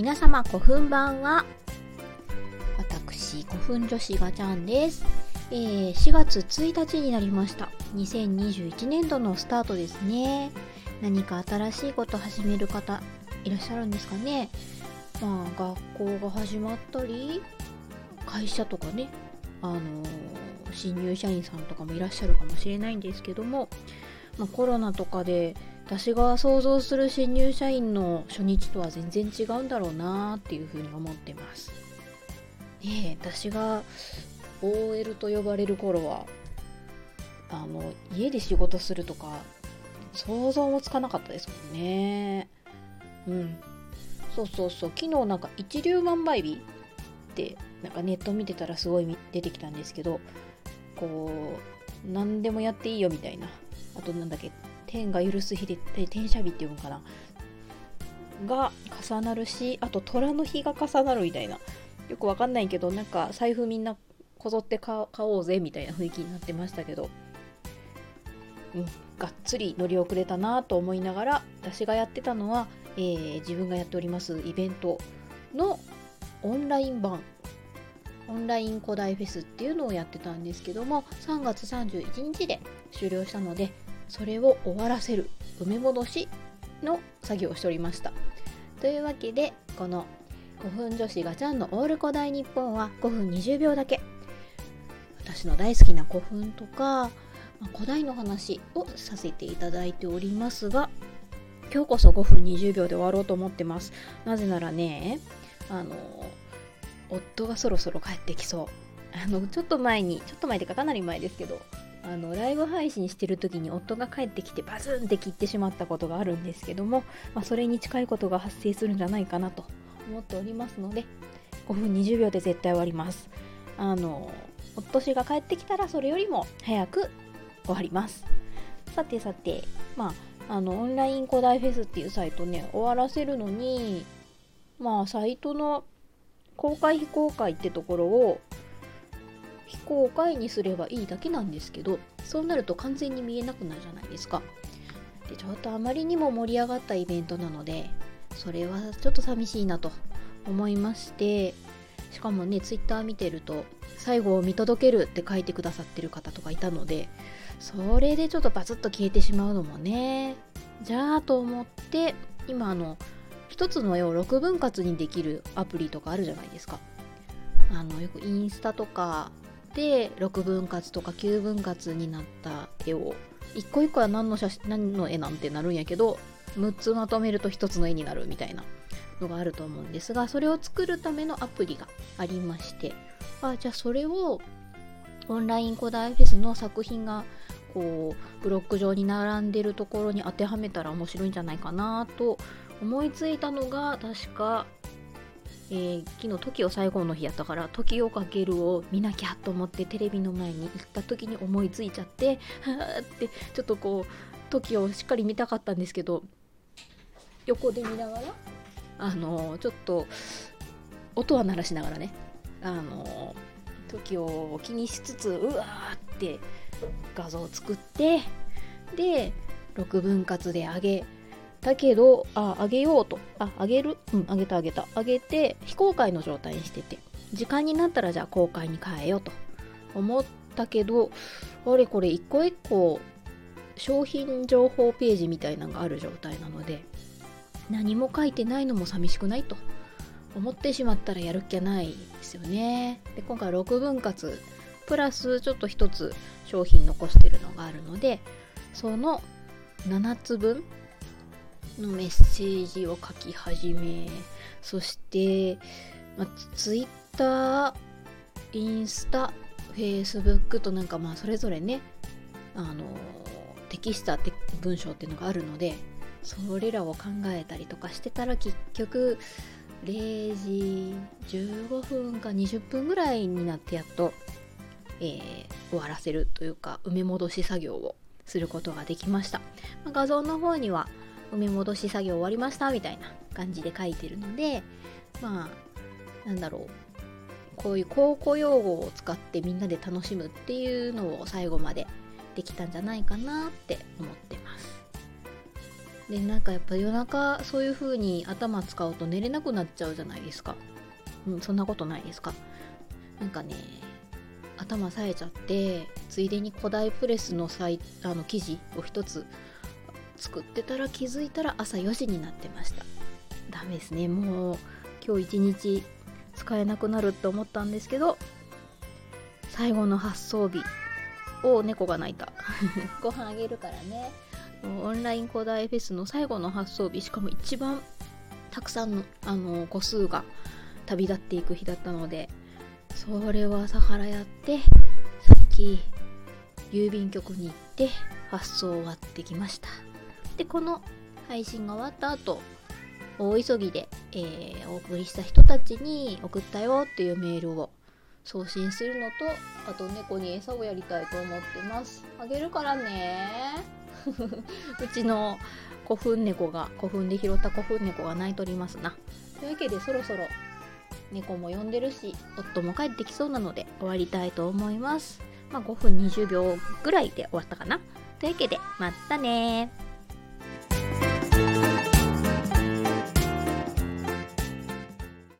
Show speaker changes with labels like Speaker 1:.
Speaker 1: 皆様古墳版は。私古墳女子ガチャンです、えー4月1日になりました。2021年度のスタートですね。何か新しいこと始める方いらっしゃるんですかね。まあ学校が始まったり会社とかねあのー新入社員さんとかもいらっしゃるかもしれないんですけども、まあ、コロナとかで私が想像する新入社員の初日とは全然違うんだろうなっていうふうに思ってます。ねえ私が OL と呼ばれる頃はあの家で仕事するとか想像もつかなかったですもんね。うん。そうそうそう昨日なんか一粒万倍日ってなんかネット見てたらすごい出てきたんですけどこう何でもやっていいよみたいなあとなんだっけ天が許す日で天赦日っていうのかな？が重なるしあと虎の日が重なるみたいな。よくわかんないけどなんか財布みんなこぞって買買おうぜみたいな雰囲気になってましたけど。うんがっつり乗り遅れたなと思いながら私がやってたのは、えー自分がやっておりますイベントのオンライン版。オンライン古代フェスっていうのをやってたんですけども3月31日で終了したのでそれを終わらせる埋め戻しの作業をしておりました。というわけでこの5分女子ガチャンのオール古代日本は5分20秒だけ。私の大好きな古墳とか、ま古代の話をさせていただいておりますが今日こそ5分20秒で終わろうと思ってます。なぜならねあの夫がそろそろ帰ってきそう。あのちょっと前にちょっと前でかかなり前ですけどあのライブ配信してる時に夫が帰ってきてバズンって切ってしまったことがあるんですけども、まあ、それに近いことが発生するんじゃないかなと思っておりますので5分20秒で絶対終わります。あの夫氏が帰ってきたらそれよりも早く終わります。さてさてまああのオンライン古代フェスっていうサイトね終わらせるのにまあサイトの公開非公開ってところを非公開にすればいいだけなんですけどそうなると完全に見えなくなるじゃないですか。でちょっとあまりにも盛り上がったイベントなのでそれはちょっと寂しいなと思いましてしかもねツイッター見てると最後を見届けるって書いてくださってる方とかいたのでそれでちょっとバツッと消えてしまうのもねじゃあと思って今あの一つの絵を6分割にできるアプリとかあるじゃないですか。あのよくインスタとかで6分割とか9分割になった絵を一個一個は何の写真何の絵なんてなるんやけど6つまとめると1つの絵になるみたいなのがあると思うんですがそれを作るためのアプリがありましてあじゃあそれをオンライン古代フェスの作品がこうブロック上に並んでるところに当てはめたら面白いんじゃないかなと思いついたのが確か、えー昨日 TOKIO 最後の日やったから「TOKIO かける」を見なきゃと思ってテレビの前に行った時に思いついちゃってはーってちょっとこう TOKIO をしっかり見たかったんですけど横で見ながらあのちょっと音は鳴らしながらねあのー、時を気にしつつうわーって画像を作ってで6分割で上げだけどあ上げようと。あ上げる？うん上げた上げた。上げて非公開の状態にしてて。時間になったらじゃあ公開に変えようと。思ったけどあれこれ一個一個商品情報ページみたいなのがある状態なので何も書いてないのも寂しくないと。思ってしまったらやる気はないですよね。で今回6分割プラスちょっと一つ商品残してるのがあるのでその7つ分のメッセージを書き始めそして、まあ、ツイッターインスタフェイスブックとなんかまあそれぞれねあの適したて文章っていうのがあるのでそれらを考えたりとかしてたら結局0時15分か20分ぐらいになってやっと、えー終わらせるというか埋め戻し作業をすることができました、まあ画像の方には埋め戻し作業終わりましたみたいな感じで書いてるのでまあなんだろう。こういう高校用語を使ってみんなで楽しむっていうのを最後までできたんじゃないかなって思ってます。でなんかやっぱ夜中そういう風に頭使うと寝れなくなっちゃうじゃないですか。うんそんなことないですか。なんかね頭冴えちゃってついでに古代プレスのサイあの記事を一つ作ってたら気づいたら朝4時になってました。ダメですね。もう今日一日使えなくなるって思ったんですけど最後の発送日を猫が泣いた。ご飯あげるからね。オンライン古代フェスの最後の発送日しかも一番たくさんのあの個数が旅立っていく日だったのでそれは朝からやってさっき郵便局に行って発送終わってきましたでこの配信が終わった後大急ぎで、えー、お送りした人たちに送ったよっていうメールを送信するのとあと猫に餌をやりたいと思ってます。あげるからね。うちの古墳猫が古墳で拾った古墳猫が泣いとりますな。というわけでそろそろ猫も呼んでるし夫も帰ってきそうなので終わりたいと思います。まあ5分20秒ぐらいで終わったかな。というわけでまたね